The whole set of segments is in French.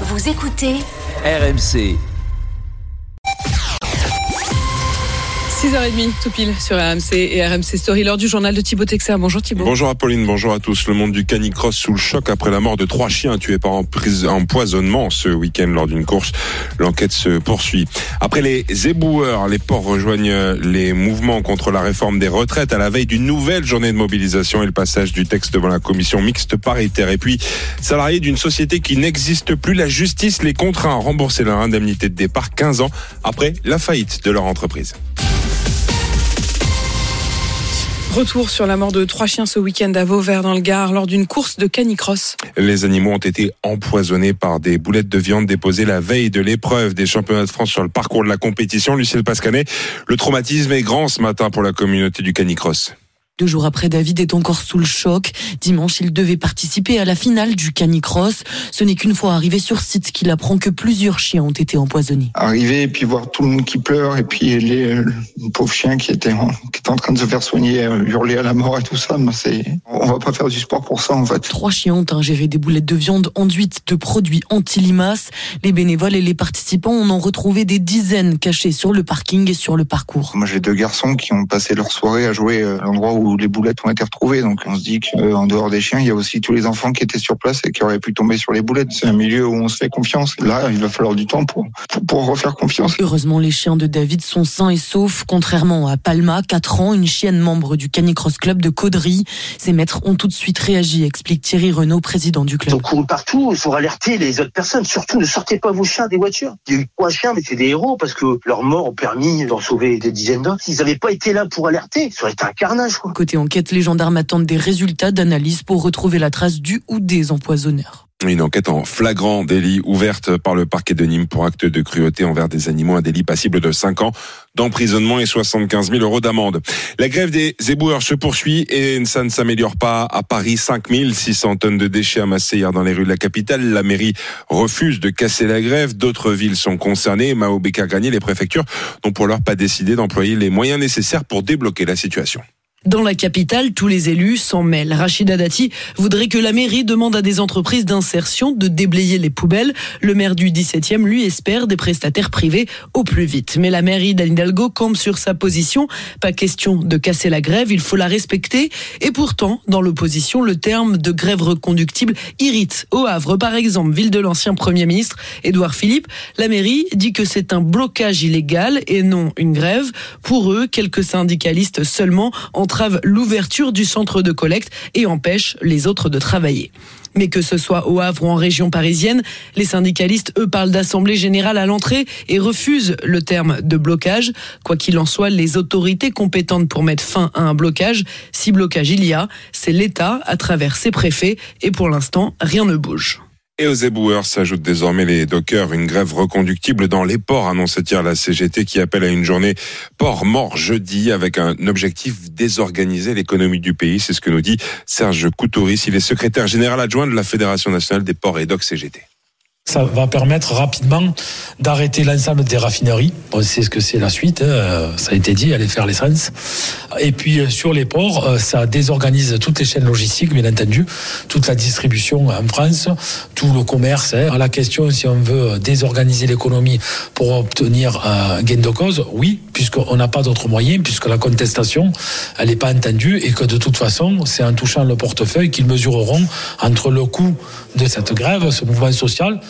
Vous écoutez RMC. 6h30, tout pile sur RMC et RMC Story, lors du journal de Thibaut Texer. Bonjour Thibaut. Bonjour Apolline, bonjour à tous. Le monde du canicross sous le choc après la mort de trois chiens tués par empoisonnement ce week-end lors d'une course. L'enquête se poursuit. Après les éboueurs, les ports rejoignent les mouvements contre la réforme des retraites à la veille d'une nouvelle journée de mobilisation et le passage du texte devant la commission mixte paritaire. Et puis, salariés d'une société qui n'existe plus, la justice les contraint à rembourser leur indemnité de départ 15 ans après la faillite de leur entreprise. Retour sur la mort de trois chiens ce week-end à Vauvert dans le Gard lors d'une course de canicross. Les animaux ont été empoisonnés par des boulettes de viande déposées la veille de l'épreuve des championnats de France sur le parcours de la compétition. Lucille Pascanet, le traumatisme est grand ce matin pour la communauté du canicross. Deux jours après, David est encore sous le choc. Dimanche, il devait participer à la finale du canicross. Ce n'est qu'une fois arrivé sur site qu'il apprend que plusieurs chiens ont été empoisonnés. Arriver et puis voir tout le monde qui pleure et puis les, pauvres chiens qui étaient, en, qui étaient en train de se faire soigner, euh, hurler à la mort et tout ça, c'est, on va pas faire du sport pour ça en fait. Trois chiens ont ingéré des boulettes de viande enduites de produits anti-limaces. Les bénévoles et les participants en ont retrouvé des dizaines cachés sur le parking et sur le parcours. Moi j'ai deux garçons qui ont passé leur soirée à jouer à l'endroit où où les boulettes ont été retrouvées. Donc on se dit qu'en dehors des chiens, il y a aussi tous les enfants qui étaient sur place et qui auraient pu tomber sur les boulettes. C'est un milieu où on se fait confiance. Là, il va falloir du temps pour, pour, refaire confiance. Heureusement, les chiens de David sont sains et saufs, contrairement à Palma, 4 ans, une chienne membre du Canicross Club de Caudry. Ses maîtres ont tout de suite réagi, explique Thierry Renault, président du club. Ils couru partout, il faut alerter les autres personnes. Surtout, ne sortez pas vos chiens des voitures. Il y a eu trois chiens, mais c'est des héros parce que leurs morts ont permis d'en sauver des dizaines d'autres. S'ils n'avaient pas été là pour alerter, ça aurait été un carnage. Quoi. Côté enquête, les gendarmes attendent des résultats d'analyse pour retrouver la trace du ou des empoisonneurs. Une enquête en flagrant délit ouverte par le parquet de Nîmes pour acte de cruauté envers des animaux, un délit passible de 5 ans d'emprisonnement et 75 000 euros d'amende. La grève des éboueurs se poursuit et ça ne s'améliore pas. À Paris, 5600 tonnes de déchets amassés hier dans les rues de la capitale. La mairie refuse de casser la grève. D'autres villes sont concernées. Mao Gagné, les préfectures n'ont pour l'heure pas décidé d'employer les moyens nécessaires pour débloquer la situation. Dans la capitale, tous les élus s'en mêlent. Rachida Dati voudrait que la mairie demande à des entreprises d'insertion de déblayer les poubelles. Le maire du 17e, lui, espère des prestataires privés au plus vite. Mais la mairie d'Anne Hidalgo campe sur sa position. Pas question de casser la grève, il faut la respecter. Et pourtant, dans l'opposition, le terme de grève reconductible irrite. Au Havre, par exemple, ville de l'ancien Premier ministre Édouard Philippe, la mairie dit que c'est un blocage illégal et non une grève. Pour eux, quelques syndicalistes seulement entre l'ouverture du centre de collecte et empêche les autres de travailler. Mais que ce soit au Havre ou en région parisienne, les syndicalistes, eux, parlent d'assemblée générale à l'entrée et refusent le terme de blocage. Quoi qu'il en soit, les autorités compétentes pour mettre fin à un blocage, si blocage il y a, c'est l'État à travers ses préfets et pour l'instant, rien ne bouge. Et aux éboueurs s'ajoutent désormais les dockers. Une grève reconductible dans les ports, annonce hier la CGT qui appelle à une journée port mort jeudi avec un objectif désorganiser l'économie du pays. C'est ce que nous dit Serge Coutouris. Il est secrétaire général adjoint de la Fédération nationale des ports et docks CGT. Ça va permettre rapidement d'arrêter l'ensemble des raffineries. On sait ce que c'est la suite, hein. ça a été dit, aller faire l'essence. Et puis euh, sur les ports, euh, ça désorganise toutes les chaînes logistiques, bien entendu, toute la distribution en France, tout le commerce. Hein. La question, si on veut désorganiser l'économie pour obtenir un gain de cause, oui, puisqu'on n'a pas d'autre moyen, puisque la contestation, elle n'est pas entendue et que de toute façon, c'est en touchant le portefeuille qu'ils mesureront entre le coût de cette grève, ce mouvement social,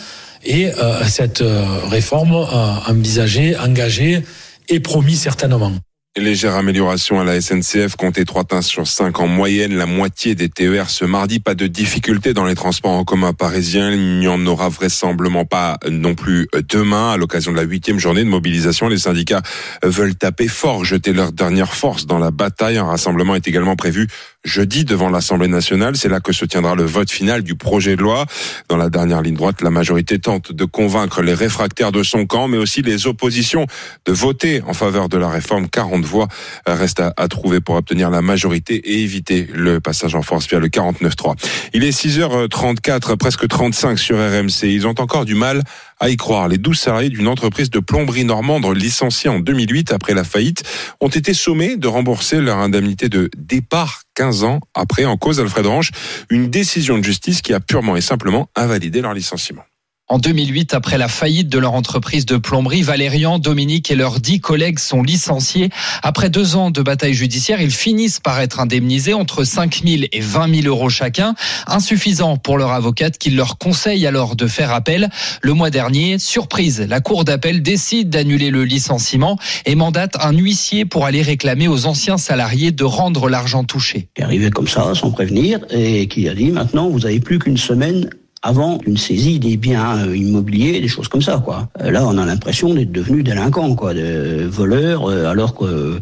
et euh, cette euh, réforme euh, envisagée, engagée et promis certainement. Légère amélioration à la SNCF, comptez 3 teintes sur 5 en moyenne, la moitié des TER ce mardi. Pas de difficulté dans les transports en commun parisiens. Il n'y en aura vraisemblablement pas non plus demain. À l'occasion de la huitième journée de mobilisation, les syndicats veulent taper fort, jeter leur dernière force dans la bataille. Un rassemblement est également prévu jeudi devant l'Assemblée nationale. C'est là que se tiendra le vote final du projet de loi. Dans la dernière ligne droite, la majorité tente de convaincre les réfractaires de son camp, mais aussi les oppositions de voter en faveur de la réforme. 40 voix restent à, trouver pour obtenir la majorité et éviter le passage en force via le 49-3. Il est 6h34, presque 35 sur RMC. Ils ont encore du mal à y croire. Les 12 salariés d'une entreprise de plomberie normande licenciée en 2008 après la faillite ont été sommés de rembourser leur indemnité de départ 15 ans après en cause Alfred Ranch, une décision de justice qui a purement et simplement invalidé leur licenciement. En 2008, après la faillite de leur entreprise de plomberie, Valérian, Dominique et leurs dix collègues sont licenciés. Après deux ans de bataille judiciaire, ils finissent par être indemnisés entre 5 000 et 20 000 euros chacun, insuffisant pour leur avocate qui leur conseille alors de faire appel. Le mois dernier, surprise, la Cour d'appel décide d'annuler le licenciement et mandate un huissier pour aller réclamer aux anciens salariés de rendre l'argent touché. est arrivé comme ça, sans prévenir, et qui a dit maintenant, vous avez plus qu'une semaine avant une saisie des biens euh, immobiliers, des choses comme ça, quoi. Euh, là, on a l'impression d'être devenu délinquant, quoi, de voleur, euh, alors que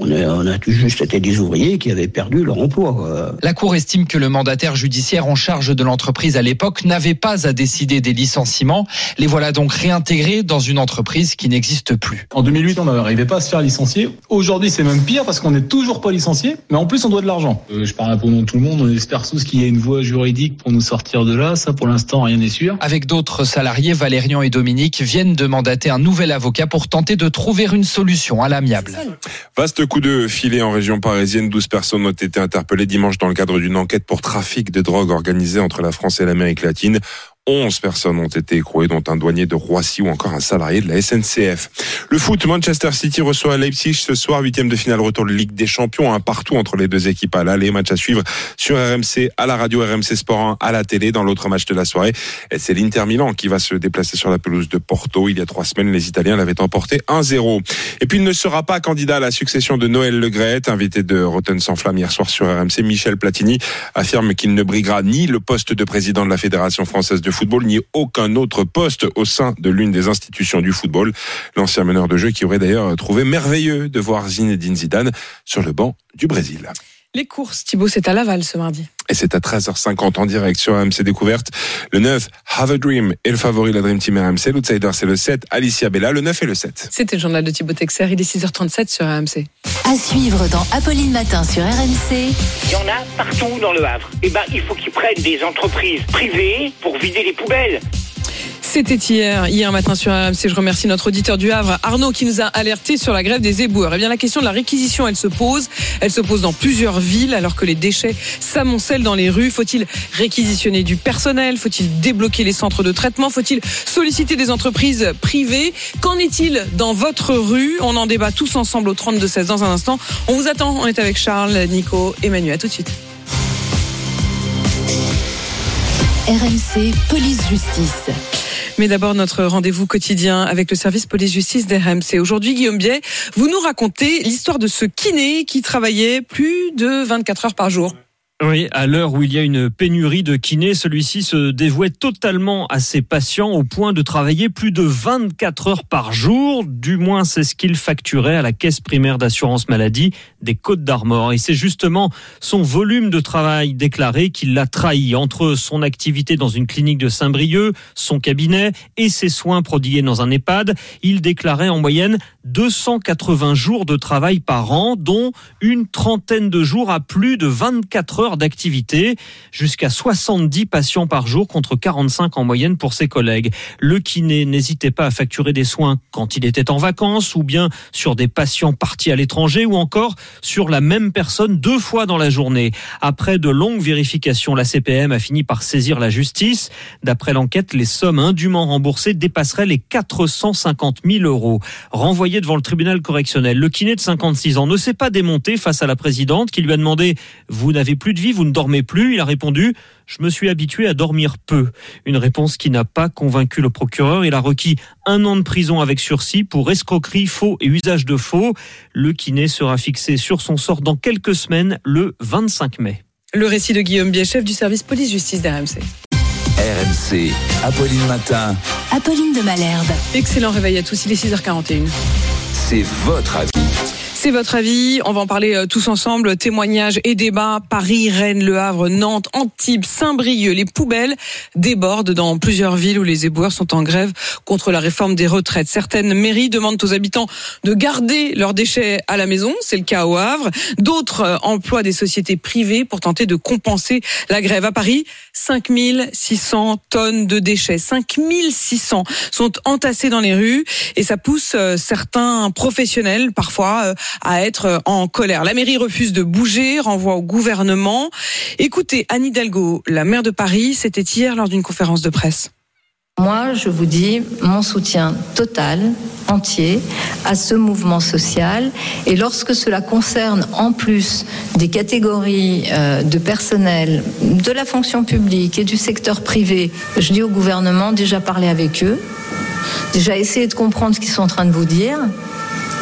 on a, on a juste été des ouvriers qui avaient perdu leur emploi. La Cour estime que le mandataire judiciaire en charge de l'entreprise à l'époque n'avait pas à décider des licenciements. Les voilà donc réintégrés dans une entreprise qui n'existe plus. En 2008, on n'arrivait pas à se faire licencier. Aujourd'hui, c'est même pire parce qu'on n'est toujours pas licencié, mais en plus, on doit de l'argent. Euh, je parle un peu au nom de tout le monde. On espère tous qu'il y ait une voie juridique pour nous sortir de là. Ça, pour l'instant, rien n'est sûr. Avec d'autres salariés, Valérian et Dominique viennent de mandater un nouvel avocat pour tenter de trouver une solution à l'amiable. Vaste coup de filet en région parisienne. 12 personnes ont été interpellées dimanche dans le cadre d'une enquête pour trafic de drogue organisée entre la France et l'Amérique latine. 11 personnes ont été écrouées, dont un douanier de Roissy ou encore un salarié de la SNCF. Le foot, Manchester City reçoit Leipzig ce soir, huitième de finale retour de Ligue des Champions, un partout entre les deux équipes à l'aller. Match à suivre sur RMC, à la radio RMC Sport 1, à la télé. Dans l'autre match de la soirée, c'est l'Inter Milan qui va se déplacer sur la pelouse de Porto. Il y a trois semaines, les Italiens l'avaient emporté 1-0. Et puis il ne sera pas candidat à la succession de Noël Legrette, invité de Rotten sans flamme hier soir sur RMC. Michel Platini affirme qu'il ne briguera ni le poste de président de la Fédération française de football, ni aucun autre poste au sein de l'une des institutions du football. L'ancien meneur de jeu qui aurait d'ailleurs trouvé merveilleux de voir Zinedine Zidane sur le banc du Brésil. Les courses, Thibaut, c'est à Laval ce mardi. Et c'est à 13h50 en direct sur AMC Découverte. Le 9, Have a Dream et le favori la Dream Team RMC. L'outsider, c'est le 7, Alicia Bella. Le 9 et le 7. C'était le journal de Thibaut Texer. Il est 6h37 sur AMC. À suivre dans Apolline Matin sur RMC. Il y en a partout dans le Havre. Eh ben, il faut qu'ils prennent des entreprises privées pour vider les poubelles. C'était hier, hier matin sur RMC. Je remercie notre auditeur du Havre, Arnaud, qui nous a alerté sur la grève des éboueurs. Eh bien, la question de la réquisition, elle se pose. Elle se pose dans plusieurs villes, alors que les déchets s'amoncellent dans les rues. Faut-il réquisitionner du personnel? Faut-il débloquer les centres de traitement? Faut-il solliciter des entreprises privées? Qu'en est-il dans votre rue? On en débat tous ensemble au 32-16 dans un instant. On vous attend. On est avec Charles, Nico, Emmanuel. À tout de suite. RMC Police Justice. Mais d'abord, notre rendez-vous quotidien avec le service police-justice d'RMC. Aujourd'hui, Guillaume Biet, vous nous racontez l'histoire de ce kiné qui travaillait plus de 24 heures par jour. Oui, à l'heure où il y a une pénurie de kinés, celui-ci se dévouait totalement à ses patients au point de travailler plus de 24 heures par jour. Du moins, c'est ce qu'il facturait à la caisse primaire d'assurance maladie des Côtes d'Armor. Et c'est justement son volume de travail déclaré qui l'a trahi entre son activité dans une clinique de Saint-Brieuc, son cabinet et ses soins prodigués dans un EHPAD. Il déclarait en moyenne 280 jours de travail par an, dont une trentaine de jours à plus de 24 heures d'activité, jusqu'à 70 patients par jour contre 45 en moyenne pour ses collègues. Le kiné n'hésitait pas à facturer des soins quand il était en vacances ou bien sur des patients partis à l'étranger ou encore sur la même personne deux fois dans la journée. Après de longues vérifications, la CPM a fini par saisir la justice. D'après l'enquête, les sommes indûment remboursées dépasseraient les 450 000 euros. Renvoyé devant le tribunal correctionnel, le kiné de 56 ans ne s'est pas démonté face à la présidente qui lui a demandé « Vous n'avez plus vie, vous ne dormez plus Il a répondu je me suis habitué à dormir peu. Une réponse qui n'a pas convaincu le procureur. Il a requis un an de prison avec sursis pour escroquerie, faux et usage de faux. Le kiné sera fixé sur son sort dans quelques semaines, le 25 mai. Le récit de Guillaume Biet, chef du service police-justice d'RMC. RMC, Apolline Matin. Apolline de Malherbe. Excellent réveil à tous, il est 6h41. C'est votre avis. C'est votre avis. On va en parler euh, tous ensemble. Témoignages et débats. Paris, Rennes, Le Havre, Nantes, Antibes, Saint-Brieuc. Les poubelles débordent dans plusieurs villes où les éboueurs sont en grève contre la réforme des retraites. Certaines mairies demandent aux habitants de garder leurs déchets à la maison. C'est le cas au Havre. D'autres euh, emploient des sociétés privées pour tenter de compenser la grève. À Paris, 5600 tonnes de déchets. 5600 sont entassés dans les rues et ça pousse euh, certains professionnels parfois à être en colère. La mairie refuse de bouger, renvoie au gouvernement. Écoutez, Anne Hidalgo, la maire de Paris, c'était hier lors d'une conférence de presse. Moi, je vous dis mon soutien total, entier, à ce mouvement social. Et lorsque cela concerne en plus des catégories euh, de personnel de la fonction publique et du secteur privé, je dis au gouvernement déjà parler avec eux, déjà essayer de comprendre ce qu'ils sont en train de vous dire,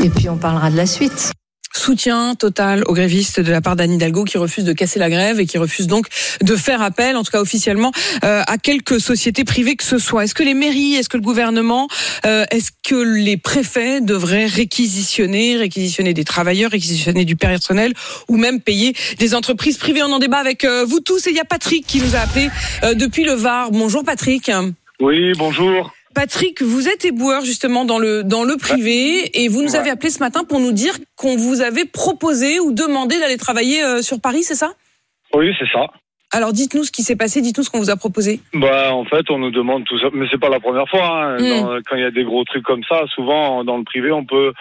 et puis on parlera de la suite soutien total aux grévistes de la part d'Anne Hidalgo qui refuse de casser la grève et qui refuse donc de faire appel, en tout cas officiellement, euh, à quelques sociétés privées que ce soit. Est-ce que les mairies, est-ce que le gouvernement, euh, est-ce que les préfets devraient réquisitionner, réquisitionner des travailleurs, réquisitionner du personnel ou même payer des entreprises privées? On en débat avec euh, vous tous et il y a Patrick qui nous a appelé depuis le Var. Bonjour Patrick. Oui, bonjour. Patrick, vous êtes éboueur justement dans le dans le privé et vous nous avez appelé ce matin pour nous dire qu'on vous avait proposé ou demandé d'aller travailler euh, sur Paris, c'est ça? Oui, c'est ça. Alors dites-nous ce qui s'est passé, dites-nous ce qu'on vous a proposé. Bah en fait on nous demande tout ça, mais c'est pas la première fois. Hein. Mm. quand il y a des gros trucs comme ça, souvent dans le privé on peut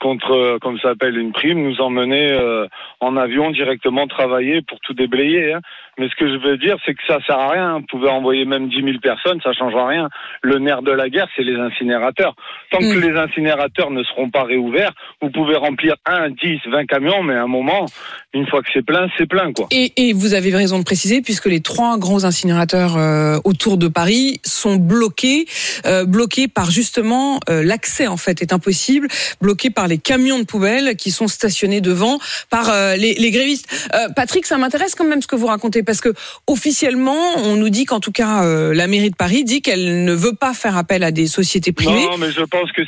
contre comme ça s'appelle une prime nous emmener euh, en avion directement travailler pour tout déblayer. Hein. Mais ce que je veux dire c'est que ça sert à rien. Vous pouvez envoyer même 10 000 personnes, ça changera rien. Le nerf de la guerre c'est les incinérateurs. Tant que Mm. les incinérateurs ne seront pas réouverts, vous pouvez remplir 1, 10, 20 camions, mais à un moment, une fois que c'est plein, c'est plein quoi. Et, et vous avez raison de préciser, puisque les trois gros incinérateurs euh, autour de Paris sont bloqués, euh, bloqués par justement euh, l'accès en fait est impossible, bloqués par les camions de poubelles qui sont stationnés devant par euh, les, les grévistes. Euh, Patrick, ça m'intéresse quand même ce que vous racontez, parce que officiellement, on nous dit qu'en tout cas euh, la mairie de Paris dit qu'elle ne veut pas faire appel à des sociétés privées. Non, mais je pense que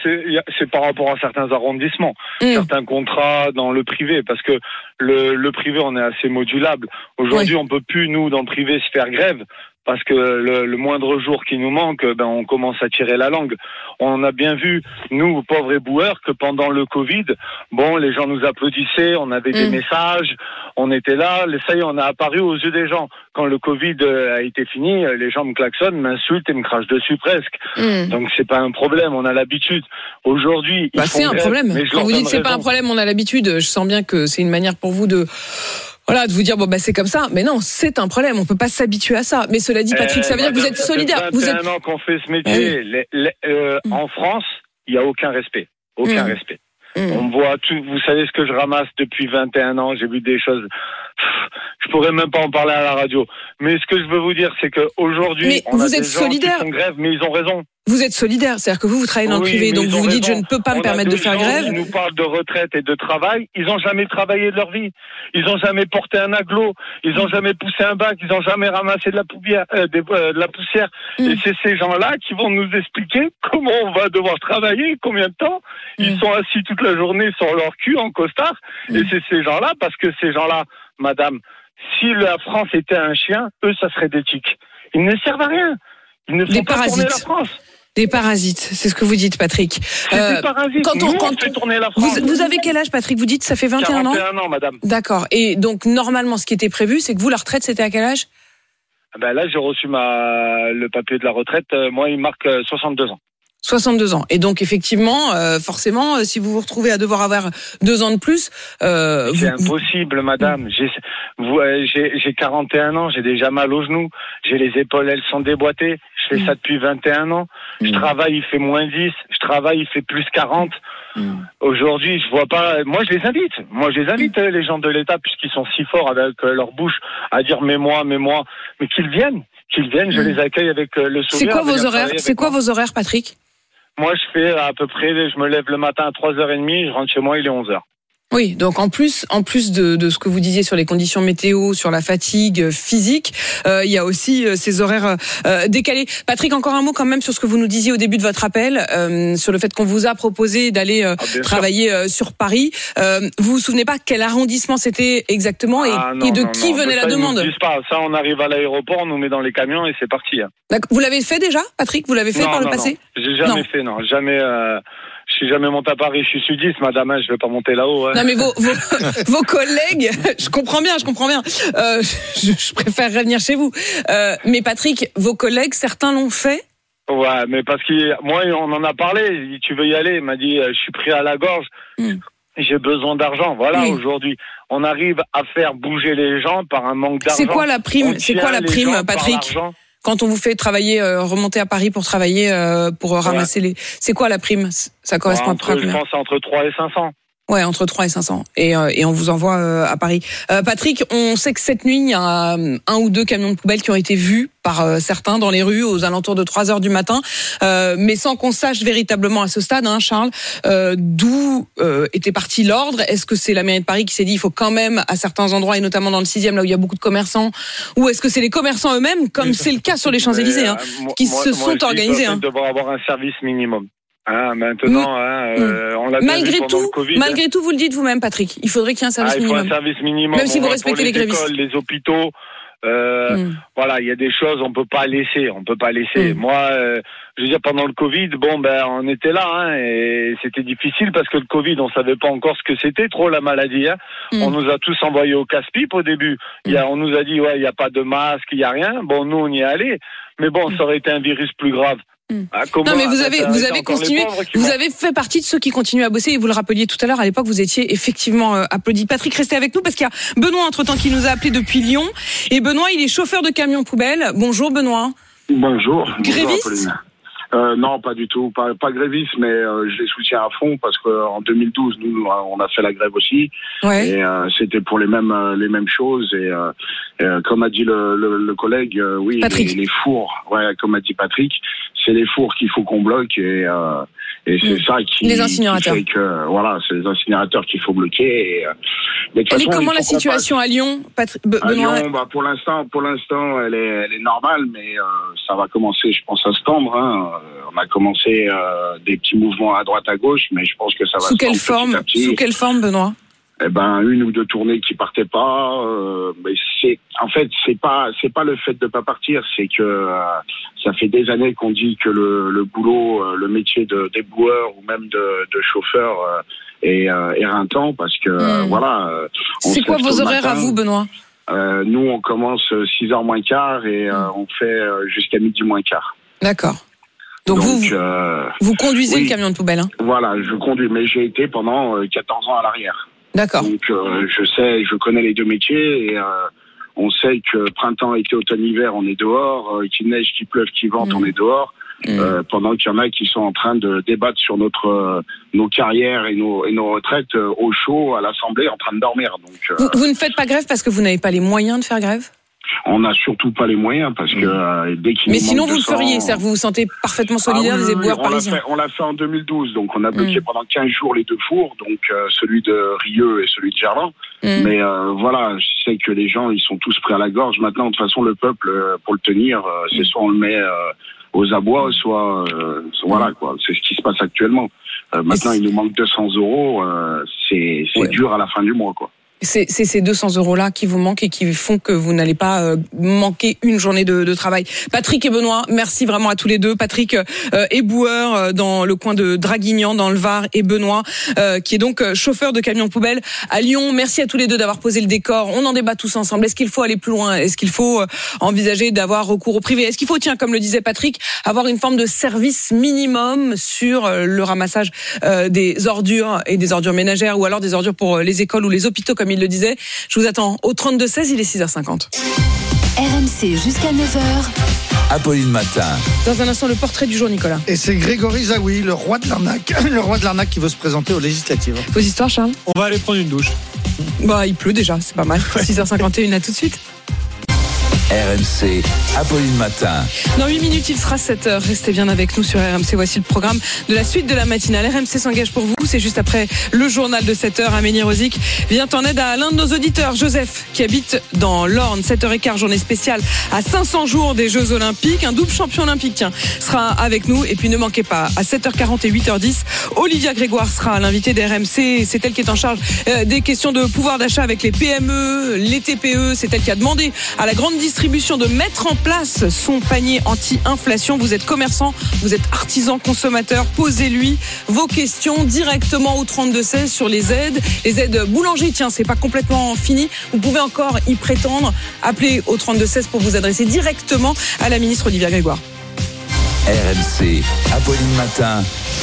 c'est par rapport à certains arrondissements, Mm. certains contrats dans le privé, parce que le, le privé, on est assez modulable. Aujourd'hui, on peut plus, nous, dans le privé, se faire grève. Parce que le, le moindre jour qui nous manque, ben on commence à tirer la langue. On a bien vu, nous, pauvres éboueurs, que pendant le Covid, bon, les gens nous applaudissaient, on avait des Mm. messages, on était là, ça y est, on a apparu aux yeux des gens. Quand le Covid euh, a été fini, euh, les gens me klaxonnent, m'insultent et me crachent dessus presque. Mm. Donc c'est pas un problème, on a l'habitude. Aujourd'hui, Bah, c'est un grève, problème. Quand vous dites donne c'est pas un problème, on a l'habitude. Je sens bien que c'est une manière pour vous de voilà de vous dire bon bah c'est comme ça. Mais non, c'est un problème. On peut pas s'habituer à ça. Mais cela dit, Patrick, Eh, ça veut dire que vous êtes ça fait solidaire. Vous 21 êtes ans qu'on fait ce métier. Les- les- euh, En France, il y a aucun respect, aucun Mm. respect. On me voit tout. Vous savez ce que je ramasse depuis 21 ans. J'ai vu des choses. Je pourrais même pas en parler à la radio. Mais ce que je veux vous dire, c'est qu'aujourd'hui, on a vous des êtes gens solidaire. qui font grève, mais ils ont raison. vous êtes solidaire. C'est-à-dire que vous vous travaillez dans le Oui, privé, mais donc ils vous vous dites je ne peux pas me On a permettre de des faire gens grève. qui nous parlent de retraite et de travail. Ils ont jamais travaillé de leur vie. Ils ont jamais porté un aglo. Ils ont jamais poussé un bac. Ils ont jamais ramassé de la poussière. euh, des- euh, de la poussière. Mm. Et c'est ces gens-là qui vont nous expliquer comment on va devoir travailler, combien de temps. Ils Mm. sont assis toute la journée sur leur cul en costard. Et c'est ces gens-là, parce que ces gens-là, madame, si la France était un chien, eux, ça serait des tiques. Ils ne servent à rien. Ils ne font Des pas tourner la. France. Des parasites, c'est ce que vous dites, Patrick. C'est Euh, des parasites. quand on- Nous, quand on fait tourner la vous, France. vous avez quel âge, Patrick Vous dites ça fait 21 ans 41 ans, madame. D'accord. Et donc normalement, ce qui était prévu, c'est que vous la retraite, c'était à quel âge Ah Ben là, j'ai reçu ma le papier de la retraite. Euh, Moi, il marque euh, 62 ans. 62 ans. Et donc effectivement, euh, forcément, euh, si vous vous retrouvez à devoir avoir deux ans de plus, euh, C'est vous- impossible, madame. J'ai vous, euh, j'ai j'ai 41 ans, j'ai déjà mal aux genoux, j'ai les épaules, elles sont déboîtées. Je fais ça depuis 21 ans. Je travaille, il fait moins 10. Je travaille, il fait plus 40. Aujourd'hui, je vois pas. Moi, je les invite. Moi, je les invite, euh, les gens de l'État, puisqu'ils sont si forts avec leur bouche à dire mais moi, mais moi, mais qu'ils viennent, qu'ils viennent. Je Mm. les accueille avec le c'est sourire. quoi à venir vos horaires? C'est quoi moi. vos horaires, Patrick? Moi, je fais à peu près. Je me lève le matin à 3h30, je rentre chez moi, il est 11h. Oui, donc en plus, en plus de, de ce que vous disiez sur les conditions météo, sur la fatigue euh, physique, euh, il y a aussi euh, ces horaires euh, décalés. Patrick, encore un mot quand même sur ce que vous nous disiez au début de votre appel, euh, sur le fait qu'on vous a proposé d'aller euh, Ah, travailler euh, sur Paris. Euh, vous vous souvenez pas quel arrondissement c'était exactement et, Ah, non, et de non, qui non. venait Ça, la ils demande disent pas. Ça, on arrive à l'aéroport, on nous met dans les camions et c'est parti. hein. Vous l'avez fait déjà, Patrick? Vous l'avez fait par le passé non. J'ai jamais Non. fait, non. Jamais. Je suis jamais monté à Paris. Je suis sudiste, madame. hein, Je vais pas monter là-haut. hein. Non mais vos, vos, vos collègues, je comprends bien, je comprends bien. Euh, je, je préférerais venir chez vous. Euh, mais Patrick, vos collègues, certains l'ont fait? Ouais, mais parce que moi, on en a parlé. Il dit, tu veux y aller Il m'a dit, euh, je suis pris à la gorge. Mm. J'ai besoin d'argent. Voilà, Oui. aujourd'hui, on arrive à faire bouger les gens par un manque d'argent. C'est quoi la prime C'est quoi la prime, Patrick? Quand on vous fait travailler, euh, remonter à Paris pour travailler, euh, pour ramasser les. C'est quoi la prime? Ça correspond entre, à Je pense entre 3 et 500. Ouais, entre 3 et 500. Et, euh, et on vous envoie euh, à Paris. Euh, Patrick, on sait que cette nuit, il y a euh, un ou deux camions de poubelle qui ont été vus par euh, certains dans les rues aux alentours de 3 heures du matin, euh, mais sans qu'on sache véritablement à ce stade, hein, Charles, euh, d'où euh, était parti l'ordre. Est-ce que c'est la mairie de Paris qui s'est dit il faut quand même à certains endroits, et notamment dans le 6 là où il y a beaucoup de commerçants, ou est-ce que c'est les commerçants eux-mêmes, comme c'est le cas sur les Champs-Élysées, hein, qui moi- se moi, sont organisés hein. devrait avoir un service minimum. Hein, maintenant, hein, euh, on l'a Malgré pendant tout, le Covid. malgré tout, vous le dites vous-même, Patrick. Il faudrait qu'il y ait un service Ah, il faut minimum. un service minimum. Même si vous respectez pour les grévistes. écoles, les hôpitaux. Euh, Mm. Voilà, il y a des choses on peut pas laisser, on peut pas laisser. Mm. Moi, euh, je veux dire pendant le Covid, bon ben on était là hein, et c'était difficile parce que le Covid, on savait pas encore ce que c'était trop la maladie. Hein. Mm. On nous a tous envoyés au casse-pipe au début. Il y a, on nous a dit ouais, il y a pas de masque, il y a rien. Bon, nous on y est allé, mais bon, ça aurait été un virus plus grave. Ah, comment- Non, mais vous avez, vous avez continué, vous vont- avez fait partie de ceux qui continuent à bosser et vous le rappeliez tout à l'heure. À l'époque, vous étiez effectivement euh, applaudi. Patrick, restez avec nous parce qu'il y a Benoît entre temps qui nous a appelé depuis Lyon. Et Benoît, il est chauffeur de camion poubelle. Bonjour Benoît. Bonjour. Gréviste Bonjour, Apolline. euh, Non, pas du tout. Pas, pas gréviste, mais euh, je les soutiens à fond parce qu'en 2012, nous, on a fait la grève aussi. Ouais. Et euh, c'était pour les mêmes, euh, les mêmes choses. Et euh, euh, comme a dit le, le, le collègue, euh, oui, Patrick. Les, les fours, ouais, comme a dit Patrick, c'est les fours qu'il faut qu'on bloque. Et, euh, et c'est Mm. ça qui, Les incinérateurs. qui fait que, voilà, c'est les incinérateurs qu'il faut bloquer. Et, euh, mais de est façon, comment la situation à Lyon, Patri- Be- à Benoît Lyon, bah, pour l'instant, pour l'instant, elle est, elle est normale, mais euh, ça va commencer, je pense, à se tendre. Hein. Euh, On a commencé euh, des petits mouvements à droite, à gauche, mais je pense que ça va Sous se quelle forme petit à petit. Sous quelle forme, Benoît Eh ben, une ou deux tournées qui partaient pas. euh, mais c'est, en fait, c'est pas, c'est pas le fait de pas partir, c'est que euh, ça fait des années qu'on dit que le, le boulot, euh, le métier de déboueur ou même de, de chauffeur est éreintant parce que euh, Mm. voilà. C'est quoi vos horaires à vous, Benoît? Nous, on commence 6h moins quart et euh, on fait jusqu'à midi moins quart. D'accord. Donc, vous, vous, vous conduisez oui. le camion de poubelle. Hein? Voilà, je conduis, mais j'ai été pendant euh, 14 ans à l'arrière. D'accord. Donc, euh, je sais, je connais les deux métiers et euh, on sait que printemps, été, automne, hiver, on est dehors, euh, qu'il neige, qu'il pleuve, qu'il vente, Mm. on est dehors. Euh, pendant qu'il y en a qui sont en train de débattre sur notre euh, nos carrières et nos et nos retraites euh, au chaud à l'Assemblée en train de dormir. Donc Vous, vous ne faites pas grève parce que vous n'avez pas les moyens de faire grève? On n'a surtout pas les moyens parce que euh, dès qu'il Mais nous sinon, vous le 200 feriez. C'est-à-dire que vous vous sentez parfaitement solidaire Ah oui, des oui, éboueurs on l'a parisiens. fait- On l'a fait en 2012, donc on a bloqué Mm. pendant 15 jours les deux fours, donc euh, celui de Rieux et celui de Gerland. Mm. Mais euh, voilà, je sais que les gens, ils sont tous pris à la gorge. Maintenant, de toute façon, le peuple, euh, pour le tenir, euh, Mm. c'est soit on le met euh, aux abois, soit, euh, soit- voilà quoi. C'est ce qui se passe actuellement. Euh, maintenant, il nous manque 200 euros. euh, c'est c'est dur à la fin du mois, quoi. C'est ces 200 euros-là qui vous manquent et qui font que vous n'allez pas euh, manquer une journée de, de travail. Patrick et Benoît, merci vraiment à tous les deux. Patrick euh, éboueur euh, dans le coin de Draguignan, dans le Var, et Benoît, euh, qui est donc chauffeur de camion poubelle à Lyon. Merci à tous les deux d'avoir posé le décor. On en débat tous ensemble. Est-ce qu'il faut aller plus loin? Est-ce qu'il faut envisager d'avoir recours au privé? Est-ce qu'il faut, tiens, comme le disait Patrick, avoir une forme de service minimum sur le ramassage des ordures et des ordures ménagères ou alors des ordures pour les écoles ou les hôpitaux, comme il le disait Je vous attends au 32-16, il est 6h50. RMC jusqu'à 9h. Apolline Matin. Dans un instant, le portrait du jour, Nicolas. Et c'est Grégory Zawi, le roi de l'arnaque, le roi de l'arnaque qui veut se présenter aux législatives. Vos histoires, Charles? On va aller prendre une douche. Bah, il pleut déjà, c'est pas mal. 6h51, à tout de suite. RMC, Apolline Matin. Dans 8 minutes, il sera 7h. Restez bien avec nous sur RMC. Voici le programme de la suite de la matinale. RMC s'engage pour vous. C'est juste après le journal de 7h. Amélie Rosic vient en aide à l'un de nos auditeurs, Joseph, qui habite dans l'Orne. 7h15, journée spéciale à 500 jours des Jeux Olympiques. Un double champion olympique, tiens, sera avec nous. Et puis ne manquez pas, à 7h40 et 8h10, Olivia Grégoire sera l'invitée d'RMC. C'est elle qui est en charge euh, des questions de pouvoir d'achat avec les PME, les TPE. C'est elle qui a demandé à la grande distribution de mettre en place son panier anti-inflation. Vous êtes commerçant, vous êtes artisan, consommateur, posez-lui vos questions directement au 3216 sur les aides. Les aides boulanger, tiens, c'est pas complètement fini. Vous pouvez encore y prétendre. Appelez au 3216 pour vous adresser directement à la ministre Olivia Grégoire. RMC, Apolline Matin.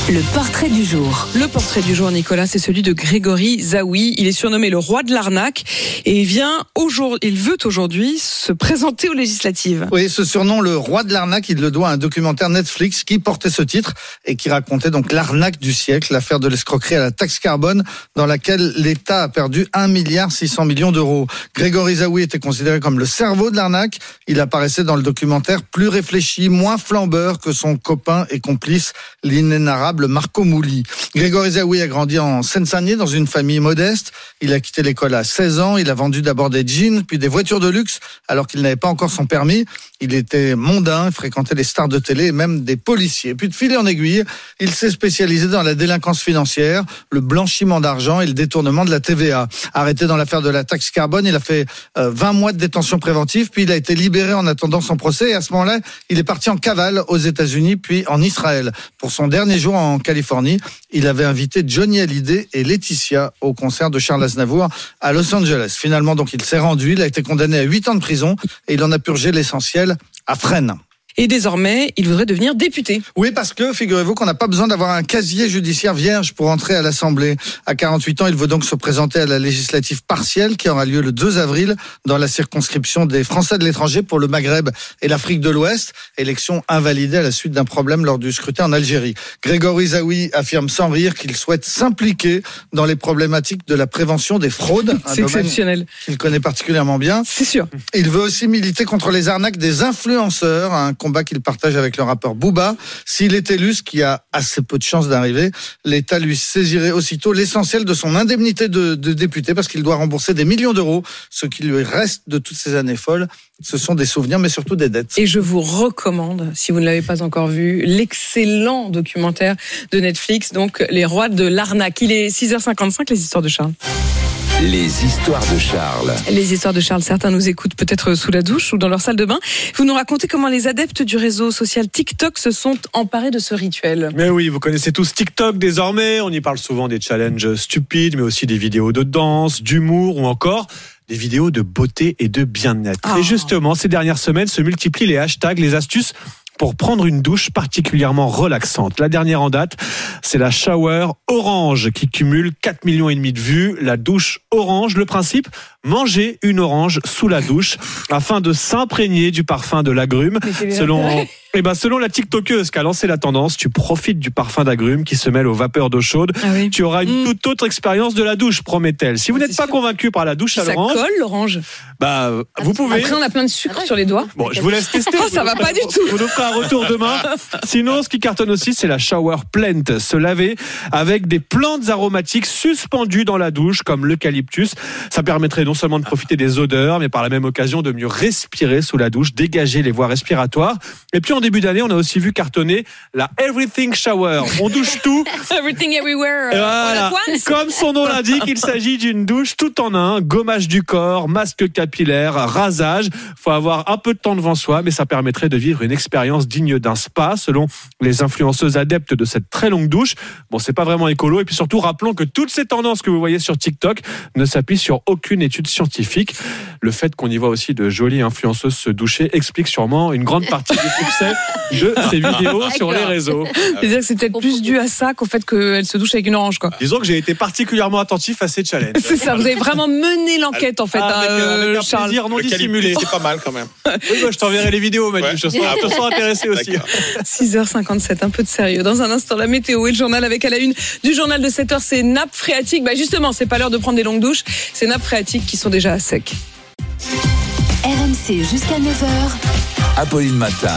Le portrait du jour. Le portrait du jour, Nicolas, c'est celui de Grégory Zawi. Il est surnommé le roi de l'arnaque et il vient aujourd'hui, il veut aujourd'hui se présenter aux législatives. Oui, ce surnom, le roi de l'arnaque, il le doit à un documentaire Netflix qui portait ce titre et qui racontait donc l'arnaque du siècle, l'affaire de l'escroquerie à la taxe carbone dans laquelle l'État a perdu 1 milliard 600 millions d'euros. Grégory Zawi était considéré comme le cerveau de l'arnaque. Il apparaissait dans le documentaire plus réfléchi, moins flambeur que son copain et complice, l'inénarrable Marco Mouli. Grégory Zawi a grandi en Seine-Saint-Denis dans une famille modeste. Il a quitté l'école à 16 ans. Il a vendu d'abord des jeans, puis des voitures de luxe, alors qu'il n'avait pas encore son permis. Il était mondain, fréquentait les stars de télé et même des policiers. Puis de fil en aiguille, il s'est spécialisé dans la délinquance financière, le blanchiment d'argent et le détournement de la TVA. Arrêté dans l'affaire de la taxe carbone, il a fait euh, 20 mois de détention préventive, puis il a été libéré en attendant son procès. Et à ce moment-là, il est parti en cavale aux États-Unis, puis en Israël. Pour son dernier jour en Californie, il avait invité Johnny Hallyday et Laetitia au concert de Charles Aznavour à Los Angeles. Finalement, donc, il s'est rendu. Il a été condamné à 8 ans de prison et il en a purgé l'essentiel à Fresnes. Et désormais, il voudrait devenir député. Oui, parce que figurez-vous qu'on n'a pas besoin d'avoir un casier judiciaire vierge pour entrer à l'Assemblée. À 48 ans, il veut donc se présenter à la législative partielle qui aura lieu le 2 avril dans la circonscription des Français de l'étranger pour le Maghreb et l'Afrique de l'Ouest. Élection invalidée à la suite d'un problème lors du scrutin en Algérie. Grégory Zawi affirme sans rire qu'il souhaite s'impliquer dans les problématiques de la prévention des fraudes. C'est exceptionnel. Il connaît particulièrement bien. C'est sûr. Il veut aussi militer contre les arnaques des influenceurs, un combat qu'il partage avec le rappeur Booba. S'il est élu, ce qui a assez peu de chances d'arriver, l'État lui saisirait aussitôt l'essentiel de son indemnité de, de député parce qu'il doit rembourser des millions d'euros, ce qui lui reste de toutes ces années folles. Ce sont des souvenirs, mais surtout des dettes. Et je vous recommande, si vous ne l'avez pas encore vu, l'excellent documentaire de Netflix, donc Les Rois de l'arnaque. Il est 6h55, les histoires de Charles. Les histoires de Charles. Les histoires de Charles, certains nous écoutent peut-être sous la douche ou dans leur salle de bain. Vous nous racontez comment les adeptes du réseau social TikTok se sont emparés de ce rituel. Mais oui, vous connaissez tous TikTok désormais. On y parle souvent des challenges stupides, mais aussi des vidéos de danse, d'humour ou encore des vidéos de beauté et de bien-être. Oh. Et justement, ces dernières semaines se multiplient les hashtags, les astuces pour prendre une douche particulièrement relaxante. La dernière en date, c'est la shower orange qui cumule 4 millions et demi de vues. La douche orange, le principe, manger une orange sous la douche afin de s'imprégner du parfum de l'agrume. Selon, eh ben, selon la TikTokeuse qui a lancé la tendance, tu profites du parfum d'agrume qui se mêle aux vapeurs d'eau chaude. Ah oui. Tu auras une toute autre expérience de la douche, promet-elle. Si vous n'êtes pas convaincu par la douche à Ça l'orange, colle l'orange. bah, vous pouvez. Après, on a plein de sucre sur les doigts. Bon, je vous laisse tester. Oh, ça va pas du tout. Vous nous ferez un retour demain. Sinon, ce qui cartonne aussi, c'est la shower plant. Se laver avec des plantes aromatiques suspendues dans la douche, comme l'eucalyptus. Ça permettrait non seulement de profiter des odeurs, mais par la même occasion de mieux respirer sous la douche, dégager les voies respiratoires. Et puis, en début d'année, on a aussi vu cartonner la Everything Shower. On douche tout. Everything everywhere. Et euh, voilà. Comme son nom l'indique, il s'agit d'une douche tout en un, gommage du corps, masque capillaire, rasage. Faut avoir un peu de temps devant soi, mais ça permettrait de vivre une expérience digne d'un spa, selon les influenceuses adeptes de cette très longue douche. Bon, c'est pas vraiment écolo. Et puis surtout, rappelons que toutes ces tendances que vous voyez sur TikTok ne s'appuient sur aucune étude scientifique. Le fait qu'on y voit aussi de jolies influenceuses se doucher explique sûrement une grande partie du succès de ces vidéos sur les réseaux. C'est-à-dire que c'est peut-être plus dû à ça qu'au fait qu'elle se douche avec une orange, quoi. Disons que j'ai été particulièrement attentif à ces challenges. C'est ça, vous avez vraiment mené l'enquête en fait, Ah, hein, avec, euh, avec euh, un Charles. plaisir non dissimulé. C'est pas mal quand même. Oui, bah, je t'enverrai les vidéos, Manu. Je, te sens intéressé aussi. 6h57, un peu de sérieux. Dans un instant, la météo et le journal avec à la une du journal de 7h, c'est nappes phréatiques. Bah justement, c'est pas l'heure de prendre des longues douches, c'est nappes phréatiques qui sont déjà à sec. RMC jusqu'à 9h. Apolline Matin.